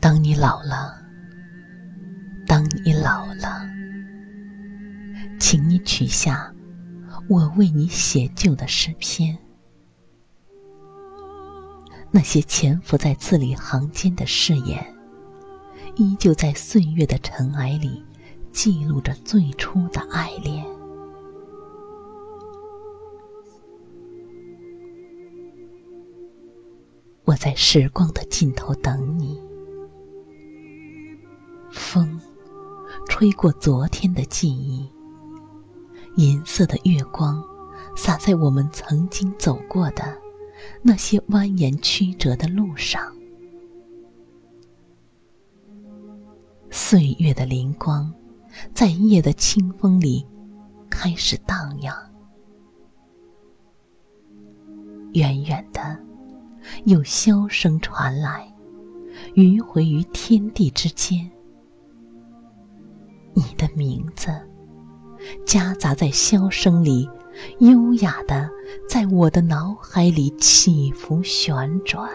当你老了，当你老了，请你取下我为你写就的诗篇，那些潜伏在字里行间的誓言，依旧在岁月的尘埃里记录着最初的爱恋。我在时光的尽头等你。风吹过昨天的记忆，银色的月光洒在我们曾经走过的那些蜿蜒曲折的路上。岁月的灵光在夜的清风里开始荡漾，远远的有箫声传来，迂回于天地之间。你的名字夹杂在箫声里，优雅的在我的脑海里起伏旋转。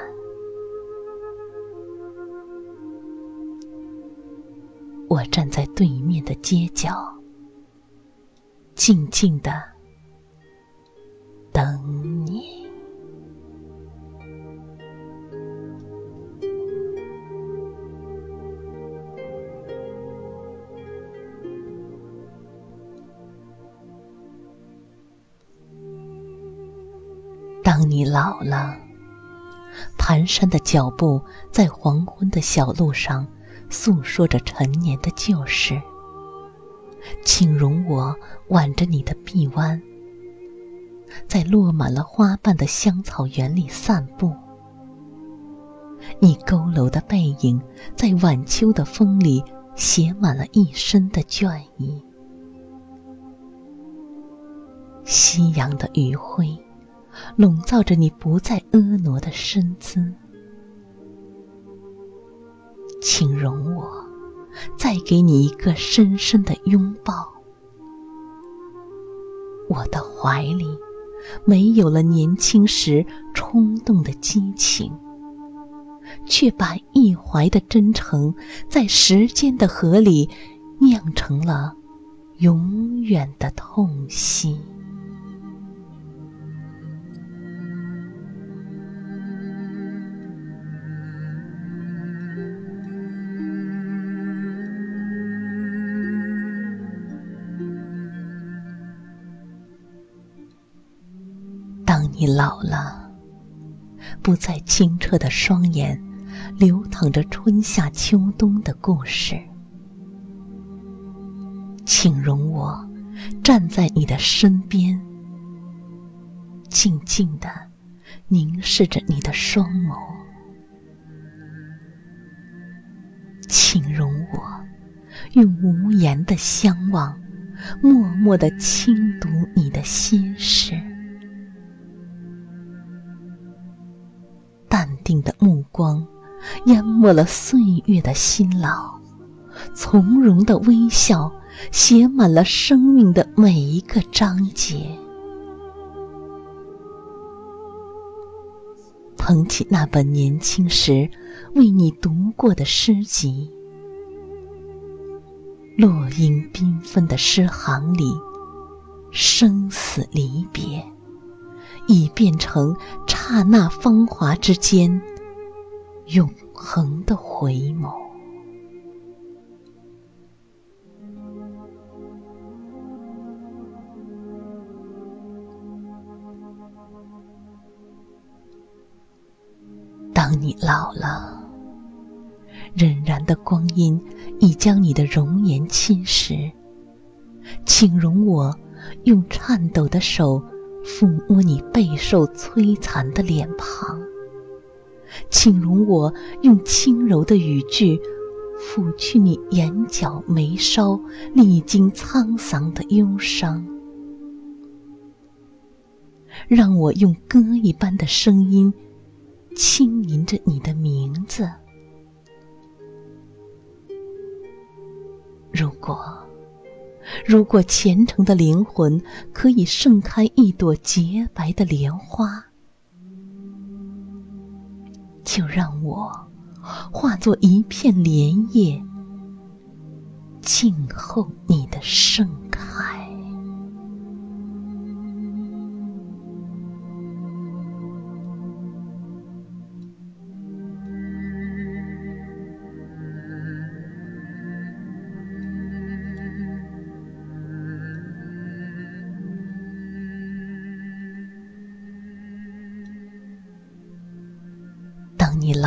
我站在对面的街角，静静的等你。当你老了，蹒跚的脚步在黄昏的小路上诉说着陈年的旧事，请容我挽着你的臂弯，在落满了花瓣的香草园里散步。你佝偻的背影在晚秋的风里写满了一身的倦意，夕阳的余晖。笼罩着你不再婀娜的身姿，请容我再给你一个深深的拥抱。我的怀里没有了年轻时冲动的激情，却把一怀的真诚在时间的河里酿成了永远的痛惜。你老了，不再清澈的双眼，流淌着春夏秋冬的故事。请容我站在你的身边，静静的凝视着你的双眸。请容我用无言的相望，默默的倾读你的心事。定的目光淹没了岁月的辛劳，从容的微笑写满了生命的每一个章节。捧起那本年轻时为你读过的诗集，落英缤纷的诗行里，生死离别。已变成刹那芳华之间永恒的回眸。当你老了荏苒的光阴已将你的容颜侵蚀请容我用颤抖的手抚摸你备受摧残的脸庞，请容我用轻柔的语句抚去你眼角眉梢历经沧桑的忧伤，让我用歌一般的声音。轻吟着你的名字。如果，如果虔诚的灵魂可以盛开一朵洁白的莲花，就让我化作一片莲叶，静候你的盛开。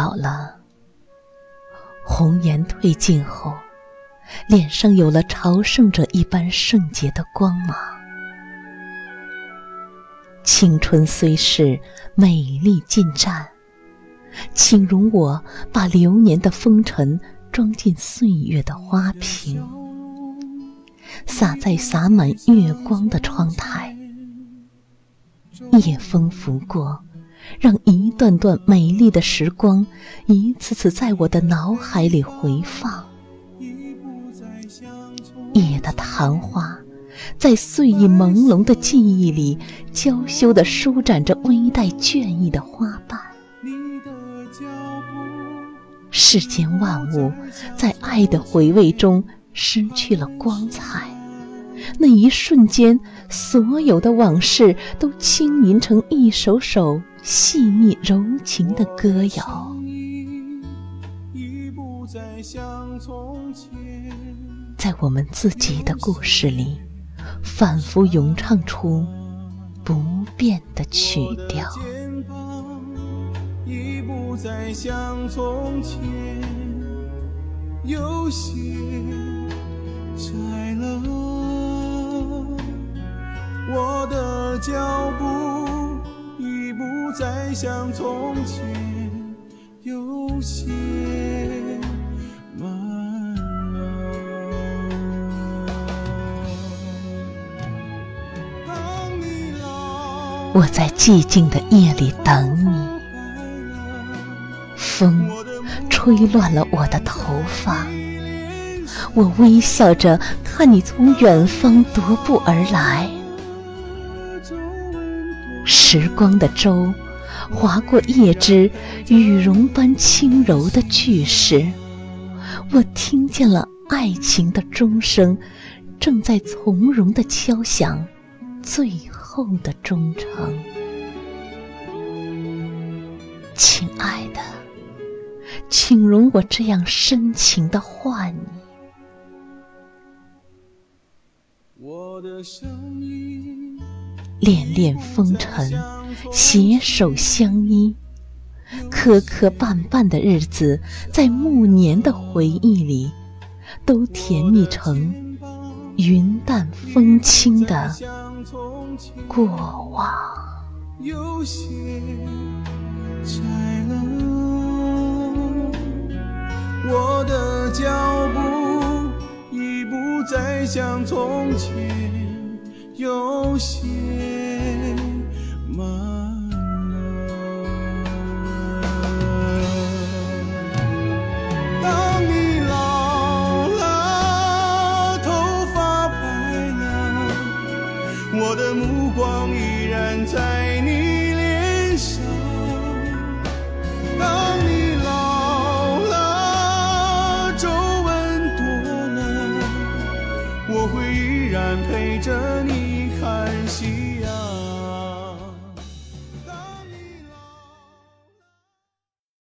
老了，红颜褪尽后，脸上有了朝圣者一般圣洁的光芒。青春虽逝，美丽尽绽，请容我把流年的风尘装进岁月的花瓶，洒在洒满月光的窗台。夜风拂过。让一段段美丽的时光，一次次在我的脑海里回放。夜的昙花，在岁意朦胧的记忆里，娇羞地舒展着微带倦意的花瓣。世间万物，在爱的回味中失去了光彩。那一瞬间，所有的往事都轻吟成一首首。细腻柔情的歌谣，在我们自己的故事里，反复咏唱出不变的曲调。已不再像从前，有些脚步已不。再像从前有些慢我在寂静的夜里等你，风吹乱了我的头发，我微笑着看你从远方踱步而来，时光的舟。划过叶枝，羽绒般轻柔的巨石，我听见了爱情的钟声，正在从容地敲响最后的忠诚。亲爱的，请容我这样深情地唤你。我的声音，恋恋风尘。携手相依，磕磕绊绊的日子，在暮年的回忆里，都甜蜜成云淡风轻的过往。有些拆了，我的脚步已不再像从前。有些。